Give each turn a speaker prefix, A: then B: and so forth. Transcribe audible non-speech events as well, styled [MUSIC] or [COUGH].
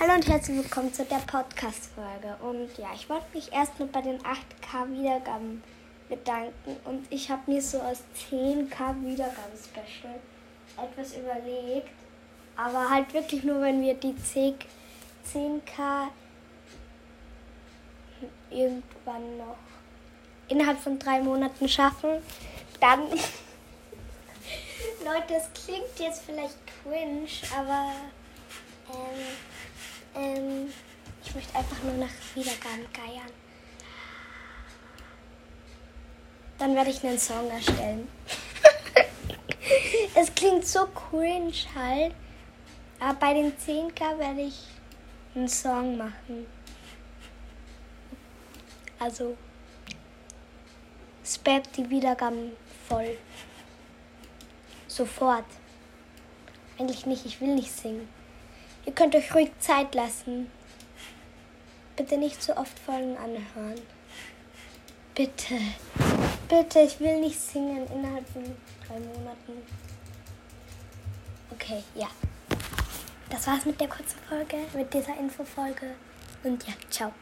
A: Hallo und herzlich willkommen zu der Podcast-Folge. Und ja, ich wollte mich erstmal bei den 8K Wiedergaben bedanken. Und ich habe mir so aus 10K Wiedergaben-Special etwas überlegt. Aber halt wirklich nur, wenn wir die 10K irgendwann noch innerhalb von drei Monaten schaffen, dann. [LAUGHS] Leute, es klingt jetzt vielleicht cringe, aber möchte einfach nur nach Wiedergaben geiern. Dann werde ich einen Song erstellen. [LAUGHS] es klingt so cringe halt. Aber bei den 10k werde ich einen Song machen. Also spammt die Wiedergaben voll. Sofort. Eigentlich nicht, ich will nicht singen. Ihr könnt euch ruhig Zeit lassen. Bitte nicht so oft Folgen anhören. Bitte. Bitte, ich will nicht singen innerhalb von drei Monaten. Okay, ja. Das war's mit der kurzen Folge, mit dieser Infofolge. Und ja, ciao.